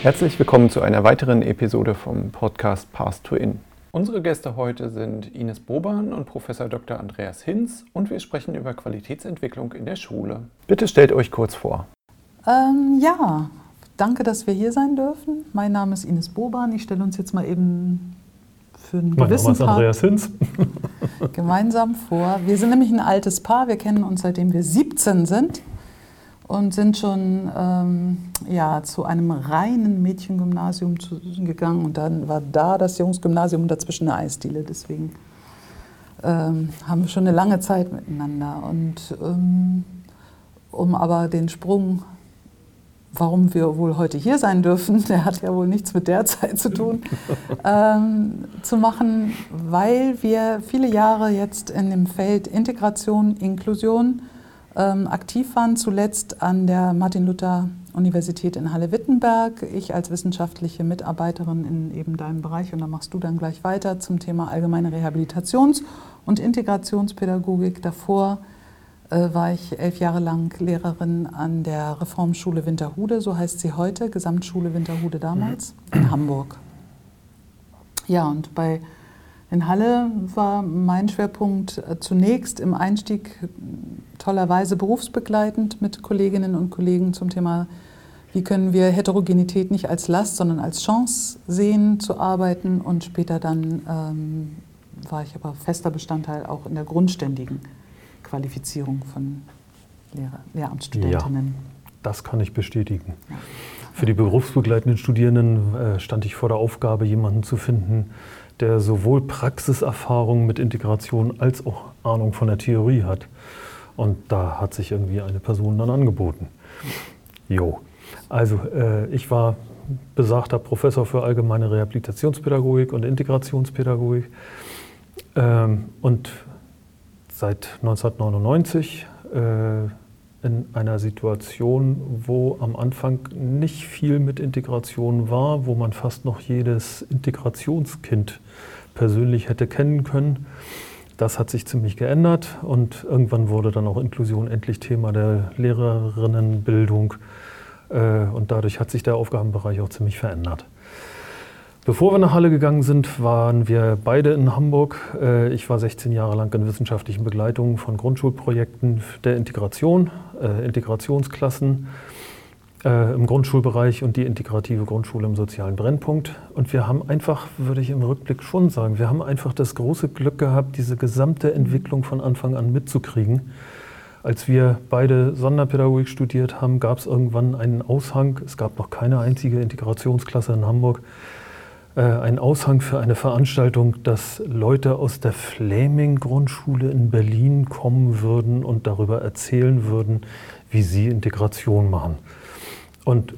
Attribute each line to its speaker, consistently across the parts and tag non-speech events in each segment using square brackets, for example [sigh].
Speaker 1: Herzlich willkommen zu einer weiteren Episode vom Podcast Path to In. Unsere Gäste heute sind Ines Boban und Professor Dr. Andreas Hinz und wir sprechen über Qualitätsentwicklung in der Schule. Bitte stellt euch kurz vor.
Speaker 2: Ähm, ja, danke, dass wir hier sein dürfen. Mein Name ist Ines Boban. Ich stelle uns jetzt mal eben für einen
Speaker 3: mein
Speaker 2: gewissen
Speaker 3: Name ist Andreas Hinz. [laughs]
Speaker 2: gemeinsam vor. Wir sind nämlich ein altes Paar. Wir kennen uns seitdem wir 17 sind und sind schon ähm, ja, zu einem reinen Mädchengymnasium zu, gegangen. Und dann war da das Jungsgymnasium und dazwischen eine Eisdiele. Deswegen ähm, haben wir schon eine lange Zeit miteinander. Und ähm, um aber den Sprung, warum wir wohl heute hier sein dürfen, [laughs] der hat ja wohl nichts mit der Zeit zu tun, [laughs] ähm, zu machen, weil wir viele Jahre jetzt in dem Feld Integration, Inklusion, ähm, aktiv waren, zuletzt an der Martin-Luther-Universität in Halle-Wittenberg. Ich als wissenschaftliche Mitarbeiterin in eben deinem Bereich und da machst du dann gleich weiter zum Thema allgemeine Rehabilitations- und Integrationspädagogik. Davor äh, war ich elf Jahre lang Lehrerin an der Reformschule Winterhude, so heißt sie heute, Gesamtschule Winterhude damals, mhm. in Hamburg. Ja, und bei in Halle war mein Schwerpunkt äh, zunächst im Einstieg tollerweise berufsbegleitend mit Kolleginnen und Kollegen zum Thema, wie können wir Heterogenität nicht als Last, sondern als Chance sehen zu arbeiten. Und später dann ähm, war ich aber fester Bestandteil auch in der grundständigen Qualifizierung von Lehrer, Lehramtsstudentinnen. Ja,
Speaker 3: das kann ich bestätigen. Ja. Für die berufsbegleitenden Studierenden äh, stand ich vor der Aufgabe, jemanden zu finden, der sowohl Praxiserfahrung mit Integration als auch Ahnung von der Theorie hat. Und da hat sich irgendwie eine Person dann angeboten. Jo. Also äh, ich war besagter Professor für allgemeine Rehabilitationspädagogik und Integrationspädagogik. Ähm, und seit 1999 äh, in einer Situation, wo am Anfang nicht viel mit Integration war, wo man fast noch jedes Integrationskind persönlich hätte kennen können. Das hat sich ziemlich geändert und irgendwann wurde dann auch Inklusion endlich Thema der Lehrerinnenbildung äh, und dadurch hat sich der Aufgabenbereich auch ziemlich verändert. Bevor wir nach Halle gegangen sind, waren wir beide in Hamburg. Äh, ich war 16 Jahre lang in wissenschaftlichen Begleitungen von Grundschulprojekten der Integration, äh, Integrationsklassen äh, im Grundschulbereich und die integrative Grundschule im sozialen Brennpunkt. Und wir haben einfach, würde ich im Rückblick schon sagen, wir haben einfach das große Glück gehabt, diese gesamte Entwicklung von Anfang an mitzukriegen. Als wir beide Sonderpädagogik studiert haben, gab es irgendwann einen Aushang. Es gab noch keine einzige Integrationsklasse in Hamburg äh, ein Aushang für eine Veranstaltung, dass Leute aus der Flaming-Grundschule in Berlin kommen würden und darüber erzählen würden, wie sie Integration machen. Und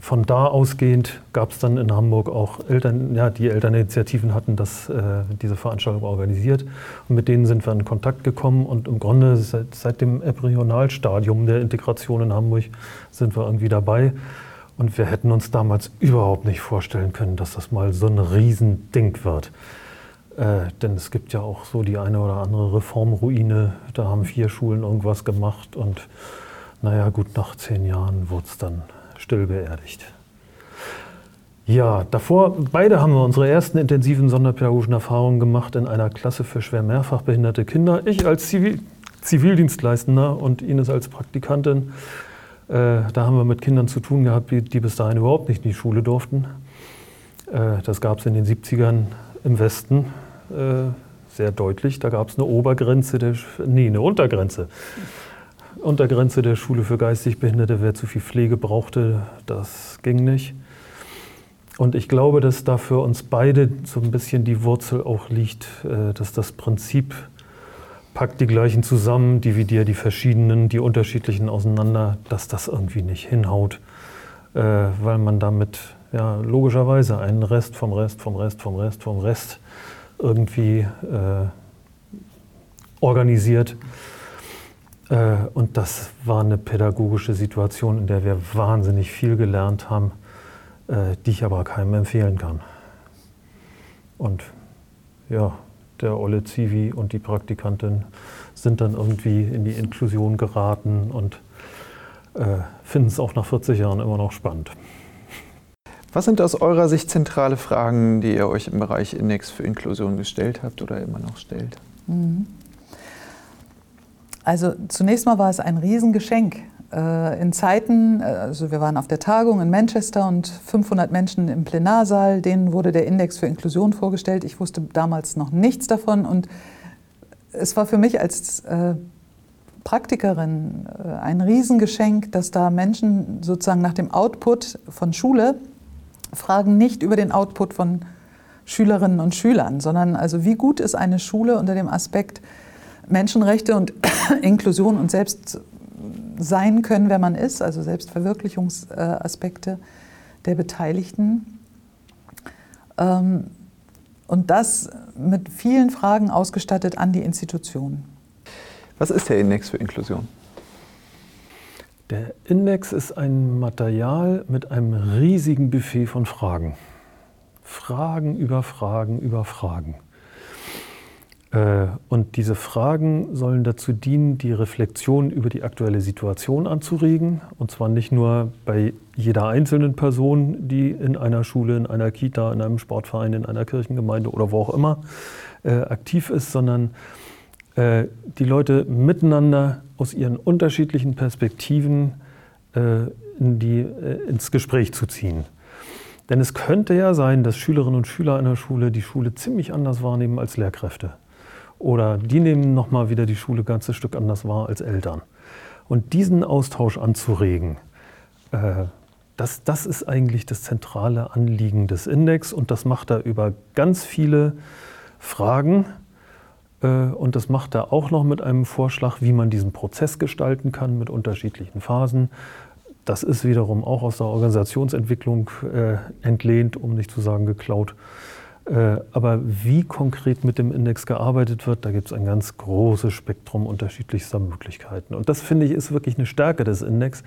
Speaker 3: von da ausgehend gab es dann in Hamburg auch Eltern, ja, die Elterninitiativen hatten das, äh, diese Veranstaltung organisiert. Und mit denen sind wir in Kontakt gekommen. Und im Grunde seit, seit dem Embryonalstadium der Integration in Hamburg sind wir irgendwie dabei. Und wir hätten uns damals überhaupt nicht vorstellen können, dass das mal so ein Riesending wird. Äh, denn es gibt ja auch so die eine oder andere Reformruine. Da haben vier Schulen irgendwas gemacht und naja, gut, nach zehn Jahren wurde es dann still beerdigt. Ja, davor, beide haben wir unsere ersten intensiven sonderpädagogischen Erfahrungen gemacht in einer Klasse für schwer mehrfach behinderte Kinder. Ich als Zivil Zivildienstleistender und Ines als Praktikantin. Äh, da haben wir mit Kindern zu tun gehabt, die, die bis dahin überhaupt nicht in die Schule durften. Äh, das gab es in den 70ern im Westen äh, sehr deutlich. Da gab es eine Obergrenze, der, nee, eine Untergrenze. Untergrenze der Schule für geistig Behinderte, wer zu viel Pflege brauchte, das ging nicht. Und ich glaube, dass da für uns beide so ein bisschen die Wurzel auch liegt, dass das Prinzip pack die gleichen zusammen, dividiere die verschiedenen, die unterschiedlichen auseinander, dass das irgendwie nicht hinhaut, äh, weil man damit ja, logischerweise einen Rest vom Rest, vom Rest, vom Rest, vom Rest irgendwie äh, organisiert. Äh, und das war eine pädagogische Situation, in der wir wahnsinnig viel gelernt haben, äh, die ich aber keinem empfehlen kann. Und ja, der Olle Zivi und die Praktikantin sind dann irgendwie in die Inklusion geraten und äh, finden es auch nach 40 Jahren immer noch spannend.
Speaker 1: Was sind aus eurer Sicht zentrale Fragen, die ihr euch im Bereich Index für Inklusion gestellt habt oder immer noch stellt? Mhm.
Speaker 2: Also zunächst mal war es ein Riesengeschenk. Äh, in Zeiten, äh, also wir waren auf der Tagung in Manchester und 500 Menschen im Plenarsaal, denen wurde der Index für Inklusion vorgestellt. Ich wusste damals noch nichts davon und es war für mich als äh, Praktikerin ein Riesengeschenk, dass da Menschen sozusagen nach dem Output von Schule fragen nicht über den Output von Schülerinnen und Schülern, sondern also wie gut ist eine Schule unter dem Aspekt Menschenrechte und [coughs] Inklusion und selbst sein können, wer man ist, also Selbstverwirklichungsaspekte der Beteiligten. Ähm, und das mit vielen Fragen ausgestattet an die Institutionen.
Speaker 1: Was ist der Index für Inklusion?
Speaker 3: Der Index ist ein Material mit einem riesigen Buffet von Fragen. Fragen über Fragen über Fragen. Äh, und diese Fragen sollen dazu dienen, die Reflexion über die aktuelle Situation anzuregen. Und zwar nicht nur bei jeder einzelnen Person, die in einer Schule, in einer Kita, in einem Sportverein, in einer Kirchengemeinde oder wo auch immer äh, aktiv ist, sondern äh, die Leute miteinander aus ihren unterschiedlichen Perspektiven in die, ins Gespräch zu ziehen. Denn es könnte ja sein, dass Schülerinnen und Schüler einer Schule die Schule ziemlich anders wahrnehmen als Lehrkräfte. Oder die nehmen nochmal wieder die Schule ein ganzes Stück anders wahr als Eltern. Und diesen Austausch anzuregen, äh, das, das ist eigentlich das zentrale Anliegen des Index und das macht er über ganz viele Fragen äh, und das macht er auch noch mit einem Vorschlag, wie man diesen Prozess gestalten kann mit unterschiedlichen Phasen. Das ist wiederum auch aus der Organisationsentwicklung äh, entlehnt, um nicht zu sagen geklaut. Äh, aber wie konkret mit dem Index gearbeitet wird, da gibt es ein ganz großes Spektrum unterschiedlichster Möglichkeiten. Und das finde ich ist wirklich eine Stärke des Index,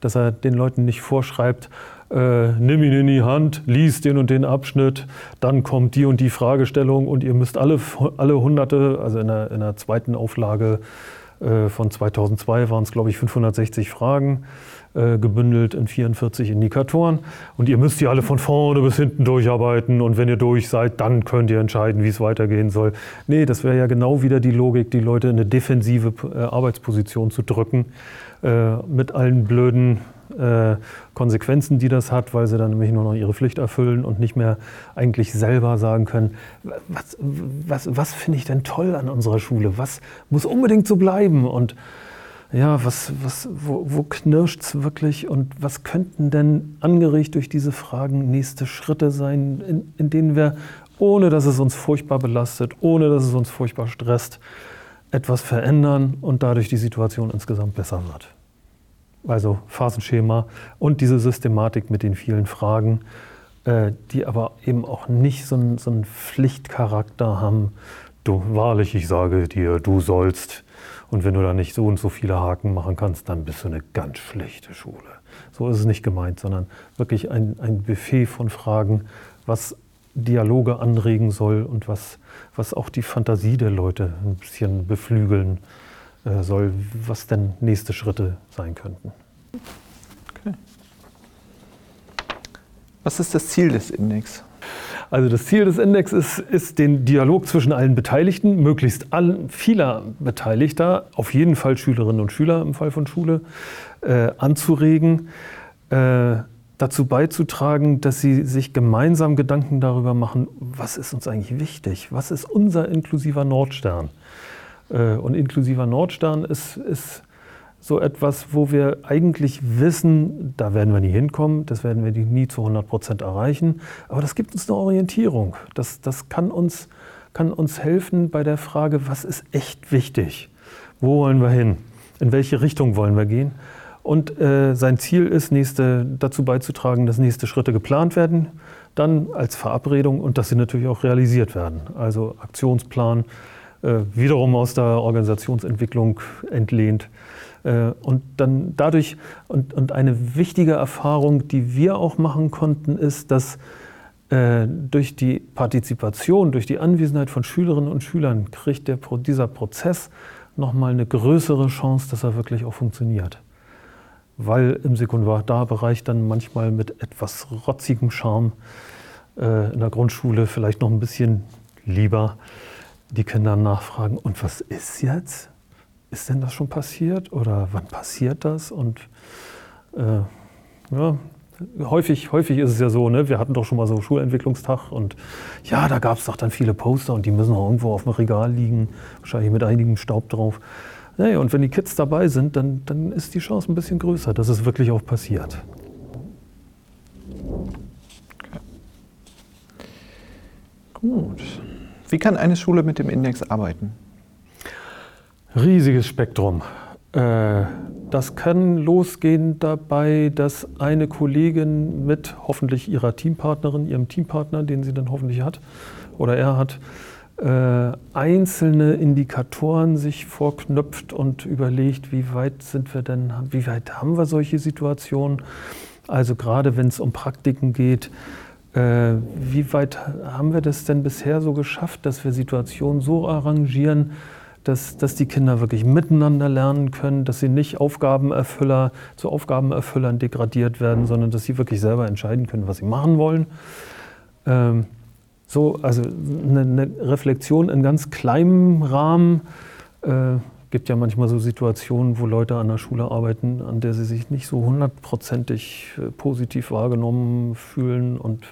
Speaker 3: dass er den Leuten nicht vorschreibt, äh, nimm ihn in die Hand, lies den und den Abschnitt, dann kommt die und die Fragestellung und ihr müsst alle, alle hunderte, also in der, in der zweiten Auflage äh, von 2002 waren es, glaube ich, 560 Fragen gebündelt in 44 Indikatoren. Und ihr müsst die alle von vorne bis hinten durcharbeiten. Und wenn ihr durch seid, dann könnt ihr entscheiden, wie es weitergehen soll. Nee, das wäre ja genau wieder die Logik, die Leute in eine defensive äh, Arbeitsposition zu drücken, äh, mit allen blöden äh, Konsequenzen, die das hat, weil sie dann nämlich nur noch ihre Pflicht erfüllen und nicht mehr eigentlich selber sagen können, was, was, was finde ich denn toll an unserer Schule? Was muss unbedingt so bleiben? Und ja, was, was, wo, wo knirscht es wirklich und was könnten denn angeregt durch diese Fragen nächste Schritte sein, in, in denen wir, ohne dass es uns furchtbar belastet, ohne dass es uns furchtbar stresst, etwas verändern und dadurch die Situation insgesamt besser wird? Also Phasenschema und diese Systematik mit den vielen Fragen, äh, die aber eben auch nicht so so einen Pflichtcharakter haben. Du, wahrlich, ich sage dir, du sollst und wenn du da nicht so und so viele Haken machen kannst, dann bist du eine ganz schlechte Schule. So ist es nicht gemeint, sondern wirklich ein, ein Buffet von Fragen, was Dialoge anregen soll und was, was auch die Fantasie der Leute ein bisschen beflügeln äh, soll, was denn nächste Schritte sein könnten. Okay.
Speaker 1: Was ist das Ziel des Index?
Speaker 3: Also das Ziel des Index ist, ist den Dialog zwischen allen Beteiligten, möglichst allen, vieler Beteiligter, auf jeden Fall Schülerinnen und Schüler im Fall von Schule, äh, anzuregen, äh, dazu beizutragen, dass sie sich gemeinsam Gedanken darüber machen, was ist uns eigentlich wichtig, was ist unser inklusiver Nordstern. Äh, und inklusiver Nordstern ist, ist so etwas, wo wir eigentlich wissen, da werden wir nie hinkommen, das werden wir nie zu 100 Prozent erreichen, aber das gibt uns eine Orientierung. Das, das kann, uns, kann uns helfen bei der Frage, was ist echt wichtig? Wo wollen wir hin? In welche Richtung wollen wir gehen? Und äh, sein Ziel ist, nächste, dazu beizutragen, dass nächste Schritte geplant werden, dann als Verabredung und dass sie natürlich auch realisiert werden. Also Aktionsplan, äh, wiederum aus der Organisationsentwicklung entlehnt. Äh, und dann dadurch, und, und eine wichtige Erfahrung, die wir auch machen konnten, ist, dass äh, durch die Partizipation, durch die Anwesenheit von Schülerinnen und Schülern kriegt der, dieser Prozess nochmal eine größere Chance, dass er wirklich auch funktioniert. weil im Sekundarbereich dann manchmal mit etwas rotzigem Charme äh, in der Grundschule vielleicht noch ein bisschen lieber die Kinder nachfragen, und was ist jetzt? Ist denn das schon passiert oder wann passiert das? Und äh, ja, häufig, häufig ist es ja so, ne? wir hatten doch schon mal so Schulentwicklungstag und ja, da gab es doch dann viele Poster und die müssen auch irgendwo auf dem Regal liegen, wahrscheinlich mit einigem Staub drauf. Naja, und wenn die Kids dabei sind, dann, dann ist die Chance ein bisschen größer, dass es wirklich auch passiert.
Speaker 1: Gut. Wie kann eine Schule mit dem Index arbeiten?
Speaker 3: Riesiges Spektrum. Äh, das kann losgehen dabei, dass eine Kollegin mit hoffentlich ihrer Teampartnerin, ihrem Teampartner, den sie dann hoffentlich hat oder er hat, äh, einzelne Indikatoren sich vorknöpft und überlegt, wie weit sind wir denn, wie weit haben wir solche Situationen? Also gerade wenn es um Praktiken geht, äh, wie weit haben wir das denn bisher so geschafft, dass wir Situationen so arrangieren, dass, dass die Kinder wirklich miteinander lernen können, dass sie nicht Aufgabenerfüller zu Aufgabenerfüllern degradiert werden, sondern dass sie wirklich selber entscheiden können, was sie machen wollen. Ähm, so, also eine, eine, Reflexion in ganz kleinem Rahmen. Äh, gibt ja manchmal so Situationen, wo Leute an der Schule arbeiten, an der sie sich nicht so hundertprozentig äh, positiv wahrgenommen fühlen und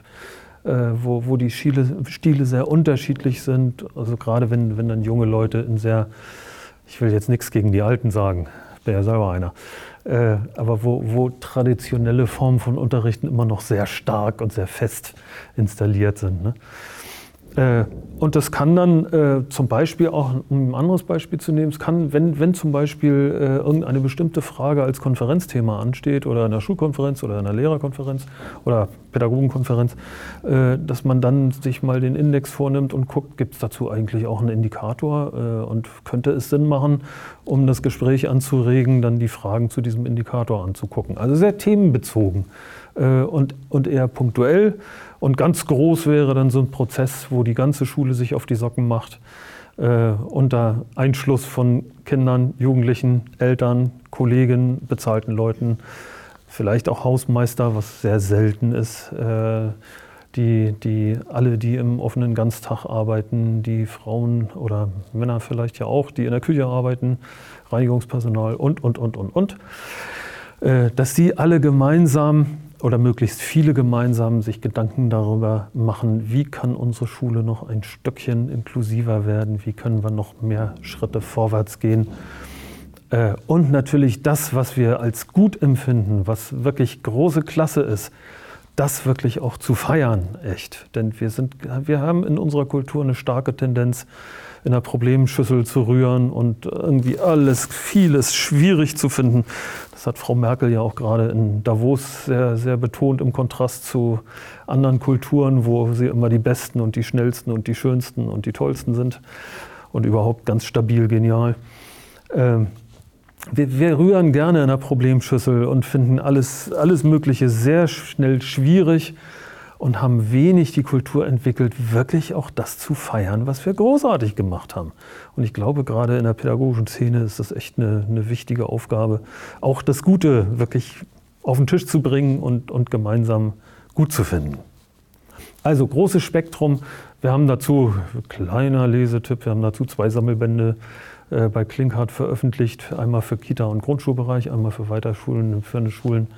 Speaker 3: wo, wo die Stile, Stile sehr unterschiedlich sind. Also gerade wenn, wenn dann junge Leute in sehr, ich will jetzt nichts gegen die Alten sagen, bin ja selber einer, äh, aber wo, wo traditionelle Formen von Unterrichten immer noch sehr stark und sehr fest installiert sind. Ne? Äh, und das kann dann äh, zum Beispiel auch, um ein anderes Beispiel zu nehmen, es kann, wenn, wenn zum Beispiel äh, irgendeine bestimmte Frage als Konferenzthema ansteht oder in der Schulkonferenz oder in der Lehrerkonferenz oder Pädagogenkonferenz, dass man dann sich mal den Index vornimmt und guckt, gibt es dazu eigentlich auch einen Indikator und könnte es Sinn machen, um das Gespräch anzuregen, dann die Fragen zu diesem Indikator anzugucken. Also sehr themenbezogen und, und eher punktuell. Und ganz groß wäre dann so ein Prozess, wo die ganze Schule sich auf die Socken macht, äh, unter Einschluss von Kindern, Jugendlichen, Eltern, Kollegen, bezahlten Leuten, vielleicht auch Hausmeister, was sehr selten ist. Äh, die, die, alle, die im offenen Ganztag arbeiten, die Frauen oder Männer vielleicht ja auch, die in der Küche arbeiten, Reinigungspersonal und, und, und, und, und, äh, dass die alle gemeinsam oder möglichst viele gemeinsam sich Gedanken darüber machen, wie kann unsere Schule noch ein Stückchen inklusiver werden, wie können wir noch mehr Schritte vorwärts gehen. Äh, und natürlich das, was wir als gut empfinden, was wirklich große Klasse ist, das wirklich auch zu feiern, echt. Denn wir, sind, wir haben in unserer Kultur eine starke Tendenz, in der Problemschüssel zu rühren und irgendwie alles, vieles schwierig zu finden. Das hat Frau Merkel ja auch gerade in Davos sehr, sehr betont im Kontrast zu anderen Kulturen, wo sie immer die Besten und die Schnellsten und die Schönsten und die Tollsten sind und überhaupt ganz stabil, genial. Ähm, wir, wir, rühren gerne in der Problemschüssel und finden alles, alles Mögliche sehr schnell schwierig und haben wenig die Kultur entwickelt, wirklich auch das zu feiern, was wir großartig gemacht haben. Und ich glaube, gerade in der pädagogischen Szene ist das echt eine, eine wichtige Aufgabe, auch das Gute wirklich auf den Tisch zu bringen und, und gemeinsam gut zu finden. Also großes Spektrum. Wir haben dazu, kleiner Lesetipp, wir haben dazu zwei Sammelbände äh, bei Klinkhardt veröffentlicht. Einmal für Kita- und Grundschulbereich, einmal für Weiterschulen, für eine Schulen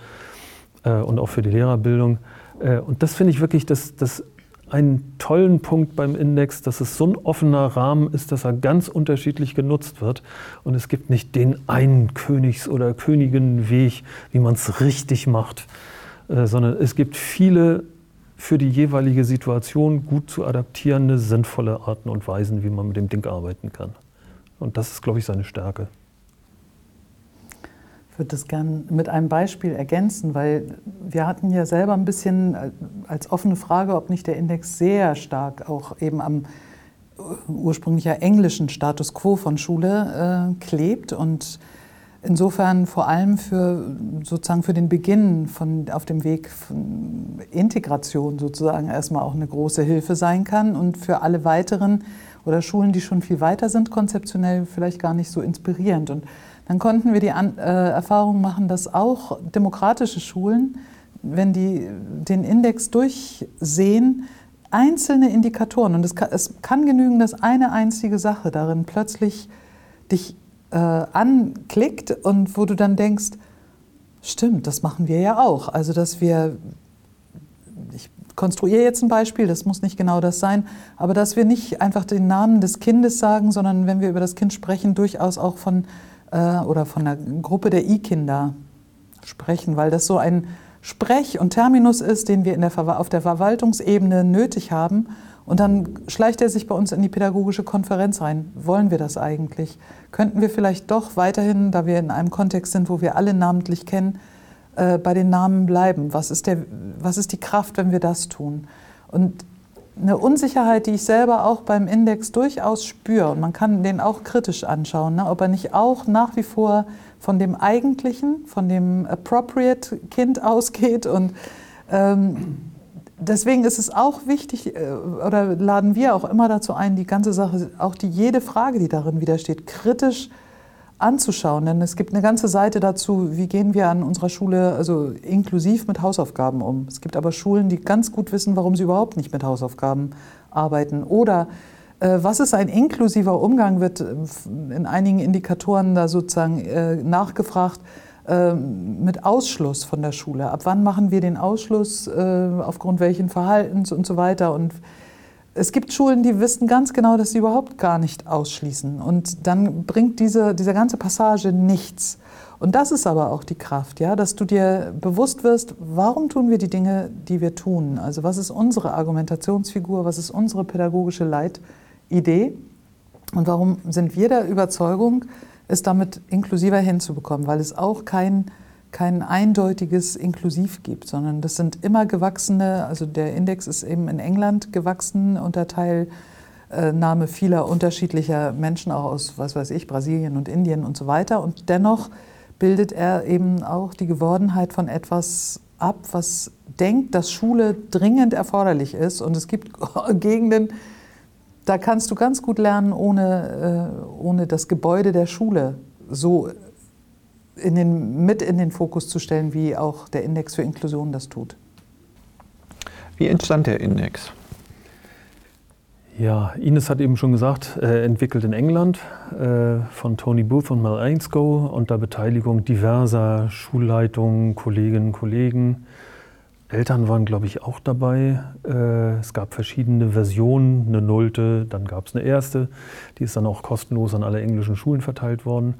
Speaker 3: äh, und auch für die Lehrerbildung. Äh, und das finde ich wirklich das, das einen tollen Punkt beim Index, dass es so ein offener Rahmen ist, dass er ganz unterschiedlich genutzt wird. Und es gibt nicht den einen Königs- oder Königinweg, wie man es richtig macht, äh, sondern es gibt viele für die jeweilige Situation gut zu adaptierende, sinnvolle Arten und Weisen, wie man mit dem Ding arbeiten kann. Und das ist, glaube ich, seine Stärke.
Speaker 2: Ich würde das gerne mit einem Beispiel ergänzen, weil wir hatten ja selber ein bisschen äh, als offene Frage, ob nicht der Index sehr stark auch eben am äh, ursprünglich englischen Status quo von Schule äh, klebt und insofern vor allem für sozusagen für den Beginn von auf dem Weg von Integration sozusagen erstmal auch eine große Hilfe sein kann und für alle weiteren oder Schulen, die schon viel weiter sind konzeptionell vielleicht gar nicht so inspirierend. Und dann konnten wir die An äh, Erfahrung machen, dass auch demokratische Schulen, wenn die den Index durchsehen, einzelne Indikatoren, und es kann, es kann genügen, dass eine einzige Sache darin plötzlich dich äh, anklickt und wo du dann denkst, stimmt, das machen wir ja auch. Also dass wir, ich konstruiere jetzt ein Beispiel, das muss nicht genau das sein, aber dass wir nicht einfach den Namen des Kindes sagen, sondern wenn wir über das Kind sprechen, durchaus auch von äh, oder von der Gruppe der I-Kinder sprechen, weil das so ein Sprech und Terminus ist, den wir der auf der Verwaltungsebene nötig haben. Und dann schleicht er sich bei uns in die pädagogische Konferenz rein. Wollen wir das eigentlich? Könnten wir vielleicht doch weiterhin, da wir in einem Kontext sind, wo wir alle namentlich kennen, äh, bei den Namen bleiben? Was ist, der, was ist die Kraft, wenn wir das tun? Und eine Unsicherheit, die ich selber auch beim Index durchaus spüre, und man kann den auch kritisch anschauen, ne, ob er nicht auch nach wie vor von dem eigentlichen, von dem appropriate Kind ausgeht. Und ähm, deswegen ist es auch wichtig, äh, oder laden wir auch immer dazu ein, die ganze Sache, auch die jede Frage, die darin widersteht, kritisch anzuschauen. Denn es gibt eine ganze Seite dazu, wie gehen wir an unserer Schule also inklusiv mit Hausaufgaben um. Es gibt aber Schulen, die ganz gut wissen, warum sie überhaupt nicht mit Hausaufgaben arbeiten. Oder äh, was ist ein inklusiver Umgang, wird äh, in einigen Indikatoren da sozusagen äh, nachgefragt mit Ausschluss von der Schule. Ab wann machen wir den Ausschluss, aufgrund welchen Verhaltens und so weiter. Und es gibt Schulen, die wissen ganz genau, dass sie überhaupt gar nicht ausschließen. Und dann bringt diese, diese ganze Passage nichts. Und das ist aber auch die Kraft, ja, dass du dir bewusst wirst, warum tun wir die Dinge, die wir tun? Also was ist unsere Argumentationsfigur, was ist unsere pädagogische Leitfigur? Idee. Und warum sind wir der Überzeugung, es damit inklusiver hinzubekommen? Weil es auch kein, kein eindeutiges Inklusiv gibt, sondern das sind immer gewachsene, also der Index ist eben in England gewachsen unter Teilnahme vieler unterschiedlicher Menschen, auch aus, was weiß ich, Brasilien und Indien und so weiter. Und dennoch bildet er eben auch die Gewordenheit von etwas ab, was denkt, dass Schule dringend erforderlich ist. Und es gibt [laughs] Gegenden, da kannst du ganz gut lernen, ohne, äh, ohne das Gebäude der Schule so in den, mit in den Fokus zu stellen, wie auch der Index für Inklusion das tut.
Speaker 1: Wie entstand der Index?
Speaker 3: Ja, Ines hat eben schon gesagt, äh, entwickelt in England äh, von Tony Booth und Mel Ainscoe unter Beteiligung diverser Schulleitungen, Kolleginnen und Kollegen Eltern waren, glaube ich, auch dabei. Äh, es gab verschiedene Versionen, eine Nullte, dann gab es eine erste. Die ist dann auch kostenlos an alle englischen Schulen verteilt worden.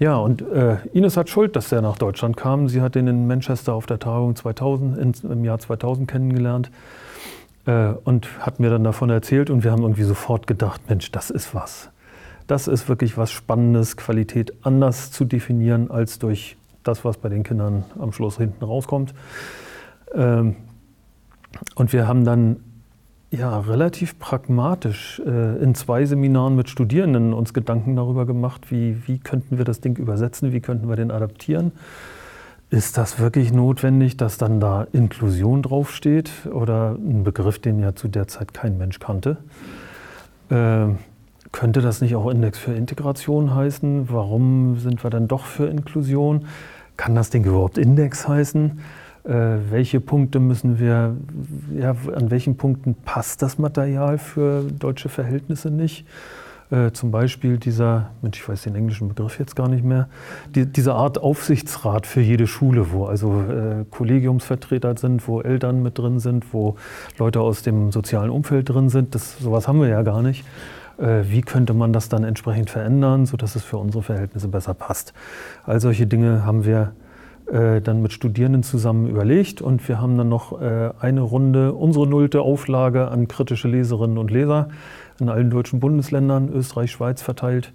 Speaker 3: Ja, und äh, Ines hat Schuld, dass er nach Deutschland kam. Sie hat ihn in Manchester auf der Tagung 2000, in, im Jahr 2000 kennengelernt äh, und hat mir dann davon erzählt. Und wir haben irgendwie sofort gedacht, Mensch, das ist was. Das ist wirklich was Spannendes, Qualität anders zu definieren als durch das, was bei den Kindern am Schluss hinten rauskommt. Ähm, und wir haben dann ja, relativ pragmatisch äh, in zwei Seminaren mit Studierenden uns Gedanken darüber gemacht, wie, wie könnten wir das Ding übersetzen, wie könnten wir den adaptieren. Ist das wirklich notwendig, dass dann da Inklusion draufsteht oder ein Begriff, den ja zu der Zeit kein Mensch kannte? Äh, könnte das nicht auch Index für Integration heißen? Warum sind wir dann doch für Inklusion? Kann das Ding überhaupt Index heißen? Äh, welche Punkte müssen wir, ja, an welchen Punkten passt das Material für deutsche Verhältnisse nicht? Äh, zum Beispiel dieser, Mensch, ich weiß den englischen Begriff jetzt gar nicht mehr, die, diese Art Aufsichtsrat für jede Schule, wo also äh, Kollegiumsvertreter sind, wo Eltern mit drin sind, wo Leute aus dem sozialen Umfeld drin sind. Das, sowas haben wir ja gar nicht. Äh, wie könnte man das dann entsprechend verändern, sodass es für unsere Verhältnisse besser passt? All solche Dinge haben wir äh, dann mit Studierenden zusammen überlegt und wir haben dann noch äh, eine Runde unsere nullte Auflage an kritische Leserinnen und Leser in allen deutschen Bundesländern, Österreich, Schweiz verteilt.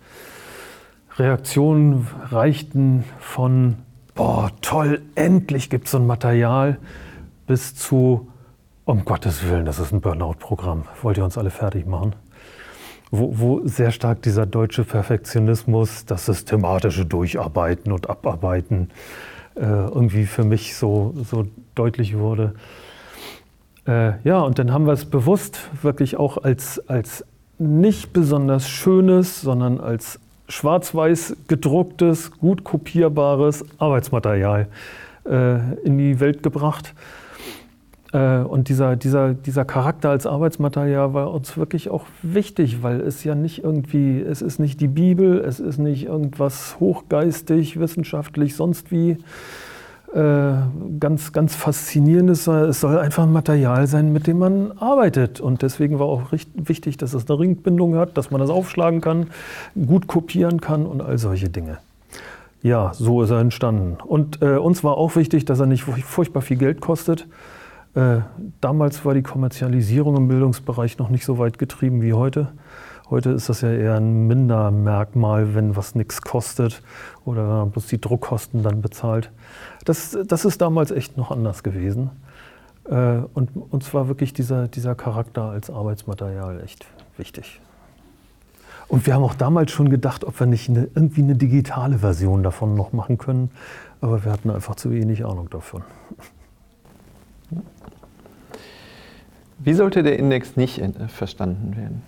Speaker 3: Reaktionen reichten von, boah, toll, endlich gibt es so ein Material, bis zu, um Gottes Willen, das ist ein Burnout-Programm, wollt ihr uns alle fertig machen? Wo, wo, sehr stark dieser deutsche Perfektionismus, das systematische Durcharbeiten und Abarbeiten irgendwie für mich so, so deutlich wurde. Äh, ja, und dann haben wir es bewusst wirklich auch als, als nicht besonders schönes, sondern als schwarz-weiß gedrucktes, gut kopierbares Arbeitsmaterial äh, in die Welt gebracht. Äh, und dieser, dieser, dieser Charakter als Arbeitsmaterial war uns wirklich auch wichtig, weil es ja nicht irgendwie, es ist nicht die Bibel, es ist nicht irgendwas hochgeistig, wissenschaftlich, sonst wie äh, ganz, ganz faszinierendes, es soll einfach ein Material sein, mit dem man arbeitet. Und deswegen war auch wichtig, dass es eine Ringbindung hat, dass man das aufschlagen kann, gut kopieren kann und all solche Dinge. Ja, so ist er entstanden. Und äh, uns war auch wichtig, dass er nicht furchtbar viel Geld kostet. Äh, damals war die Kommerzialisierung im Bildungsbereich noch nicht so weit getrieben wie heute. Heute ist das ja eher ein Mindermerkmal, wenn was nichts kostet oder wenn man bloß die Druckkosten dann bezahlt. Das, das ist damals echt noch anders gewesen. Äh, und uns war wirklich dieser, dieser Charakter als Arbeitsmaterial echt wichtig. Und wir haben auch damals schon gedacht, ob wir nicht eine, irgendwie eine digitale Version davon noch machen können. Aber wir hatten einfach zu wenig Ahnung davon.
Speaker 1: Wie sollte der Index nicht äh, verstanden werden?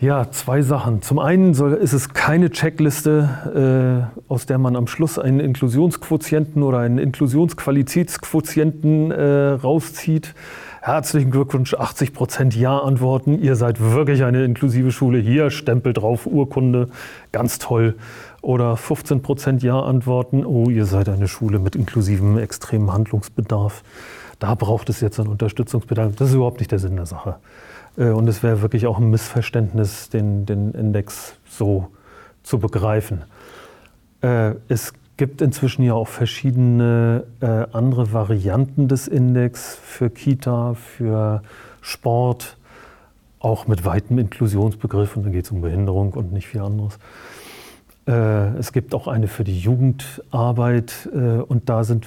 Speaker 3: Ja, zwei Sachen. Zum einen soll, ist es keine Checkliste, äh, aus der man am Schluss einen Inklusionsquotienten oder einen Inklusionsqualitätsquotienten äh, rauszieht. Herzlichen Glückwunsch, 80 Prozent Ja-Antworten. Ihr seid wirklich eine inklusive Schule. Hier, Stempel drauf, Urkunde, ganz toll. Oder 15 Prozent Ja-Antworten. Oh, ihr seid eine Schule mit inklusivem extremen Handlungsbedarf da braucht es jetzt einen Unterstützungsbedarf. Das ist überhaupt nicht der Sinn der Sache. Äh, und es wäre wirklich auch ein Missverständnis, den, den Index so zu begreifen. Äh, es gibt inzwischen ja auch verschiedene äh, andere Varianten des Index für Kita, für Sport, auch mit weitem Inklusionsbegriff. Und da geht es um Behinderung und nicht viel anderes. Es gibt auch eine für die Jugendarbeit und da sind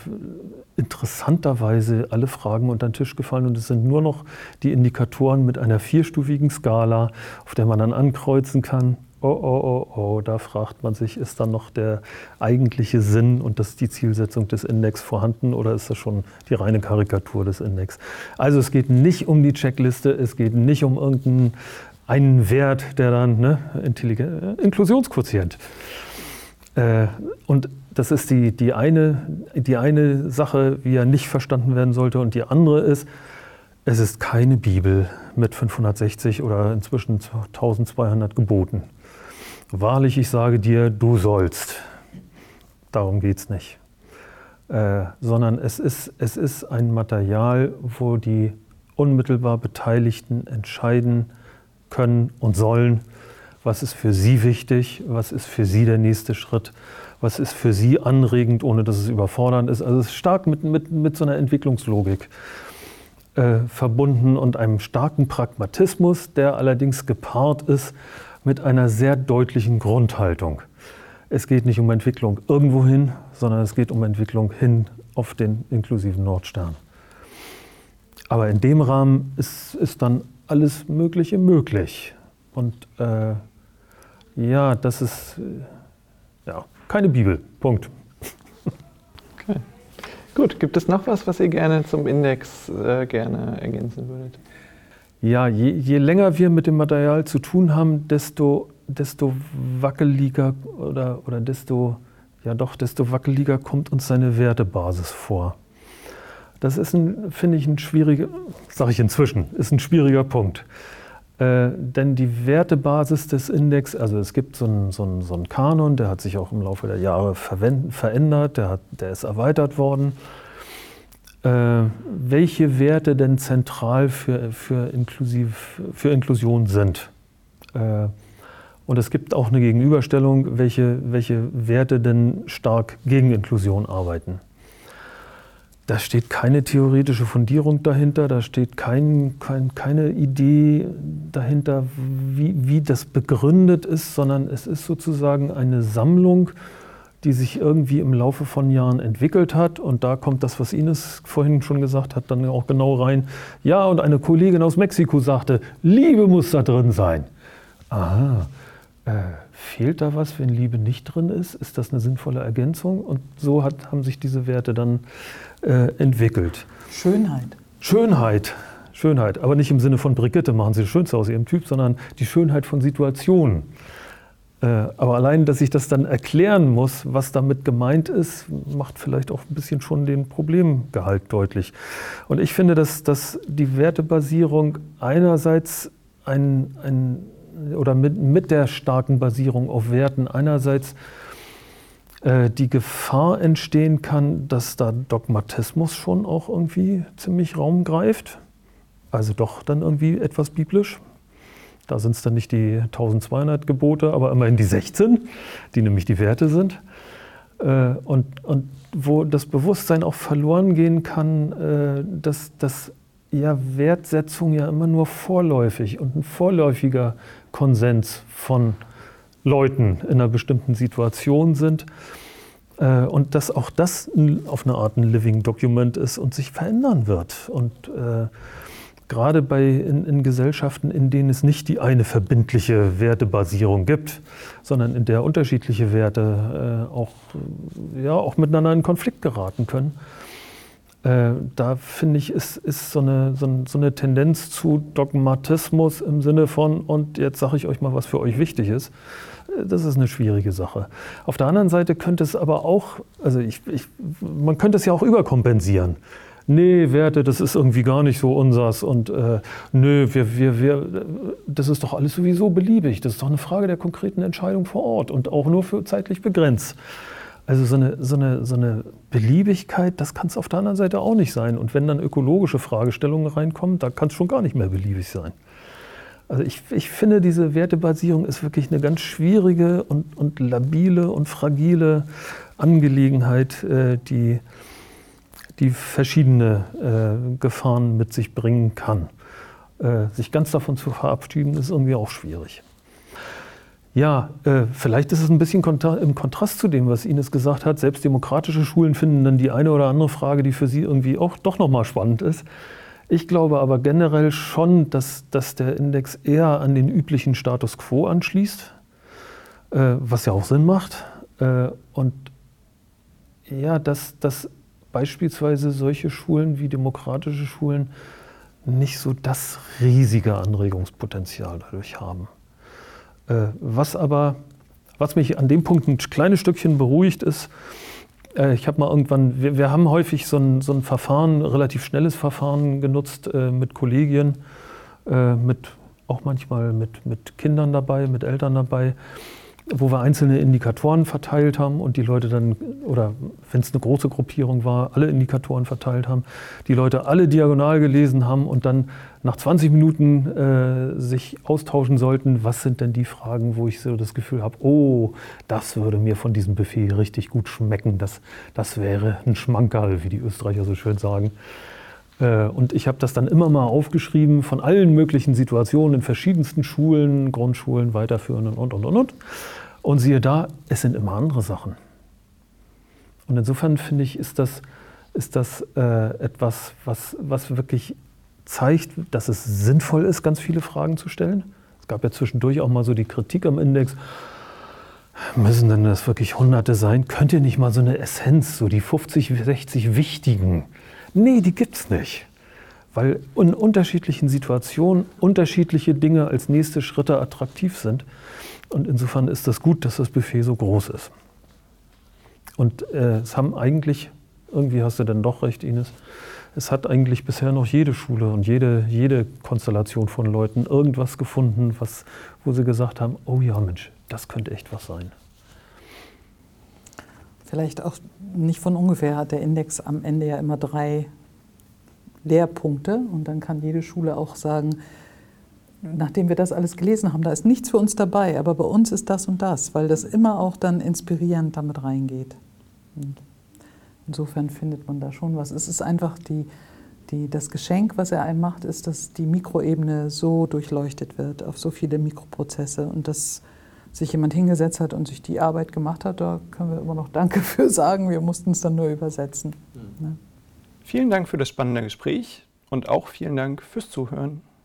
Speaker 3: interessanterweise alle Fragen unter den Tisch gefallen und es sind nur noch die Indikatoren mit einer vierstufigen Skala, auf der man dann ankreuzen kann. Oh, oh, oh, oh, da fragt man sich, ist dann noch der eigentliche Sinn und das die Zielsetzung des Index vorhanden oder ist das schon die reine Karikatur des Index? Also es geht nicht um die Checkliste, es geht nicht um irgendeinen einen Wert, der dann, ne, Inklusionsquotient. Äh, und das ist die, die, eine, die eine Sache, wie er nicht verstanden werden sollte. Und die andere ist, es ist keine Bibel mit 560 oder inzwischen 1200 Geboten. Wahrlich, ich sage dir, du sollst. Darum geht es nicht. Äh, sondern es ist, es ist ein Material, wo die unmittelbar Beteiligten entscheiden können und sollen, was ist für sie wichtig, was ist für sie der nächste Schritt was ist für sie anregend, ohne dass es überfordernd ist. Also es ist stark mit, mit, mit so einer Entwicklungslogik äh, verbunden und einem starken Pragmatismus, der allerdings gepaart ist mit einer sehr deutlichen Grundhaltung. Es geht nicht um Entwicklung irgendwohin, sondern es geht um Entwicklung hin auf den inklusiven Nordstern. Aber in dem Rahmen ist, ist dann alles Mögliche möglich. Und äh, ja, das ist, äh, ja, keine Bibel. Punkt.
Speaker 1: Okay. Gut, gibt es noch was, was ihr gerne zum Index äh, gerne ergänzen würdet?
Speaker 3: Ja, je, je, länger wir mit dem Material zu tun haben, desto, desto wackeliger oder, oder desto, ja doch, desto wackeliger kommt uns seine Wertebasis vor. Das ist, finde ich, ein schwieriger, sage ich inzwischen, ist ein schwieriger Punkt. Äh, denn die Wertebasis des Index, also es gibt so einen, so, einen, so einen Kanon, der hat sich auch im Laufe der Jahre verändert, der, hat, der ist erweitert worden. Äh, welche Werte denn zentral für, für, inklusiv, für Inklusion sind? Äh, und es gibt auch eine Gegenüberstellung, welche, welche Werte denn stark gegen Inklusion arbeiten. Da steht keine theoretische Fundierung dahinter, da steht kein, kein, keine Idee dahinter, wie, wie das begründet ist, sondern es ist sozusagen eine Sammlung, die sich irgendwie im Laufe von Jahren entwickelt hat. Und da kommt das, was Ines vorhin schon gesagt hat, dann auch genau rein. Ja, und eine Kollegin aus Mexiko sagte, Liebe muss da drin sein. Aha. Äh, fehlt da was, wenn Liebe nicht drin ist? Ist das eine sinnvolle Ergänzung? Und so hat, haben sich diese Werte dann äh, entwickelt.
Speaker 2: Schönheit.
Speaker 3: Schönheit. Schönheit, aber nicht im Sinne von Brigitte machen sie das Schönste aus ihrem Typ, sondern die Schönheit von Situationen. Äh, aber allein, dass ich das dann erklären muss, was damit gemeint ist, macht vielleicht auch ein bisschen schon den Problemgehalt deutlich. Und ich finde, dass, dass die Wertebasierung einerseits ein, ein oder mit, mit der starken Basierung auf Werten einerseits äh, die Gefahr entstehen kann, dass da Dogmatismus schon auch irgendwie ziemlich Raum greift. Also doch dann irgendwie etwas biblisch. Da sind es dann nicht die 1200 Gebote, aber immerhin die 16, die nämlich die Werte sind. Äh, und, und wo das Bewusstsein auch verloren gehen kann, äh, dass, dass ja Wertsetzung ja immer nur vorläufig und ein vorläufiger Konsens von Leuten in einer bestimmten Situation sind. Äh, und dass auch das auf eine Art ein Living Document ist und sich verändern wird. Und äh, gerade bei, in, in, Gesellschaften, in denen es nicht die eine verbindliche Wertebasierung gibt, sondern in der unterschiedliche Werte äh, auch, ja, auch miteinander in Konflikt geraten können. Äh, da finde ich, ist, ist so, eine, so, so, eine Tendenz zu Dogmatismus im Sinne von, und jetzt sage ich euch mal, was für euch wichtig ist. Äh, das ist eine schwierige Sache. Auf der anderen Seite könnte es aber auch, also ich, ich, man könnte es ja auch überkompensieren nee, Werte, das ist irgendwie gar nicht so unsers und äh, nö, wir, wir, wir, das ist doch alles sowieso beliebig. Das ist doch eine Frage der konkreten Entscheidung vor Ort und auch nur für zeitlich begrenzt. Also so eine, so eine, so eine Beliebigkeit, das kann es auf der anderen Seite auch nicht sein. Und wenn dann ökologische Fragestellungen reinkommen, da kann es schon gar nicht mehr beliebig sein. Also ich, ich finde, diese Wertebasierung ist wirklich eine ganz schwierige und, und labile und fragile Angelegenheit, äh, die die verschiedene äh, Gefahren mit sich bringen kann. Äh, sich ganz davon zu verabschieden, ist irgendwie auch schwierig. Ja, äh, vielleicht ist es ein bisschen kontra im Kontrast zu dem, was Ines gesagt hat. Selbst demokratische Schulen finden dann die eine oder andere Frage, die für sie irgendwie auch doch nochmal spannend ist. Ich glaube aber generell schon, dass, dass der Index eher an den üblichen Status quo anschließt, äh, was ja auch Sinn macht. Äh, und ja, dass, dass beispielsweise solche Schulen wie demokratische Schulen nicht so das riesige Anregungspotenzial dadurch haben. Äh, was aber, was mich an dem Punkt ein kleines Stückchen beruhigt ist, äh, ich habe mal irgendwann, wir, wir, haben häufig so ein, so ein Verfahren, relativ schnelles Verfahren genutzt äh, mit Kollegien, mit, auch manchmal mit, mit Kindern dabei, mit Eltern dabei wo wir einzelne Indikatoren verteilt haben und die Leute dann, oder wenn es eine große Gruppierung war, alle Indikatoren verteilt haben, die Leute alle diagonal gelesen haben und dann nach 20 Minuten äh, sich austauschen sollten, was sind denn die Fragen, wo ich so das Gefühl habe, oh, das würde mir von diesem Buffet richtig gut schmecken, das, das wäre ein Schmankerl, wie die Österreicher so schön sagen. Äh, und ich habe das dann immer mal aufgeschrieben von allen möglichen Situationen in verschiedensten Schulen, Grundschulen, weiterführenden und, und, und, und. Und siehe da, es sind immer andere Sachen. Und insofern finde ich, ist das, ist das äh, etwas, was, was wirklich zeigt, dass es sinnvoll ist, ganz viele Fragen zu stellen. Es gab ja zwischendurch auch mal so die Kritik am Index. Müssen denn das wirklich Hunderte sein? Könnt ihr nicht mal so eine Essenz, so die 50, 60 wichtigen Nee, die gibt es nicht. Weil in unterschiedlichen Situationen unterschiedliche Dinge als nächste Schritte attraktiv sind. Und insofern ist das gut, dass das Buffet so groß ist. Und äh, es haben eigentlich, irgendwie hast du dann doch recht, Ines, es hat eigentlich bisher noch jede Schule und jede, jede Konstellation von Leuten irgendwas gefunden, was, wo sie gesagt haben, oh ja Mensch, das könnte echt was sein.
Speaker 2: Vielleicht auch nicht von ungefähr hat der Index am Ende ja immer drei Lehrpunkte und dann kann jede Schule auch sagen, nachdem wir das alles gelesen haben, da ist nichts für uns dabei, aber bei uns ist das und das, weil das immer auch dann inspirierend damit reingeht. Und insofern findet man da schon was. Es ist einfach die, die, das Geschenk, was er einem macht, ist, dass die Mikroebene so durchleuchtet wird auf so viele Mikroprozesse und das sich jemand hingesetzt hat und sich die Arbeit gemacht hat, da können wir immer noch Danke [laughs] für sagen. Wir mussten es dann nur übersetzen. Mhm.
Speaker 1: Ne? Vielen Dank für das spannende Gespräch und auch vielen Dank fürs Zuhören.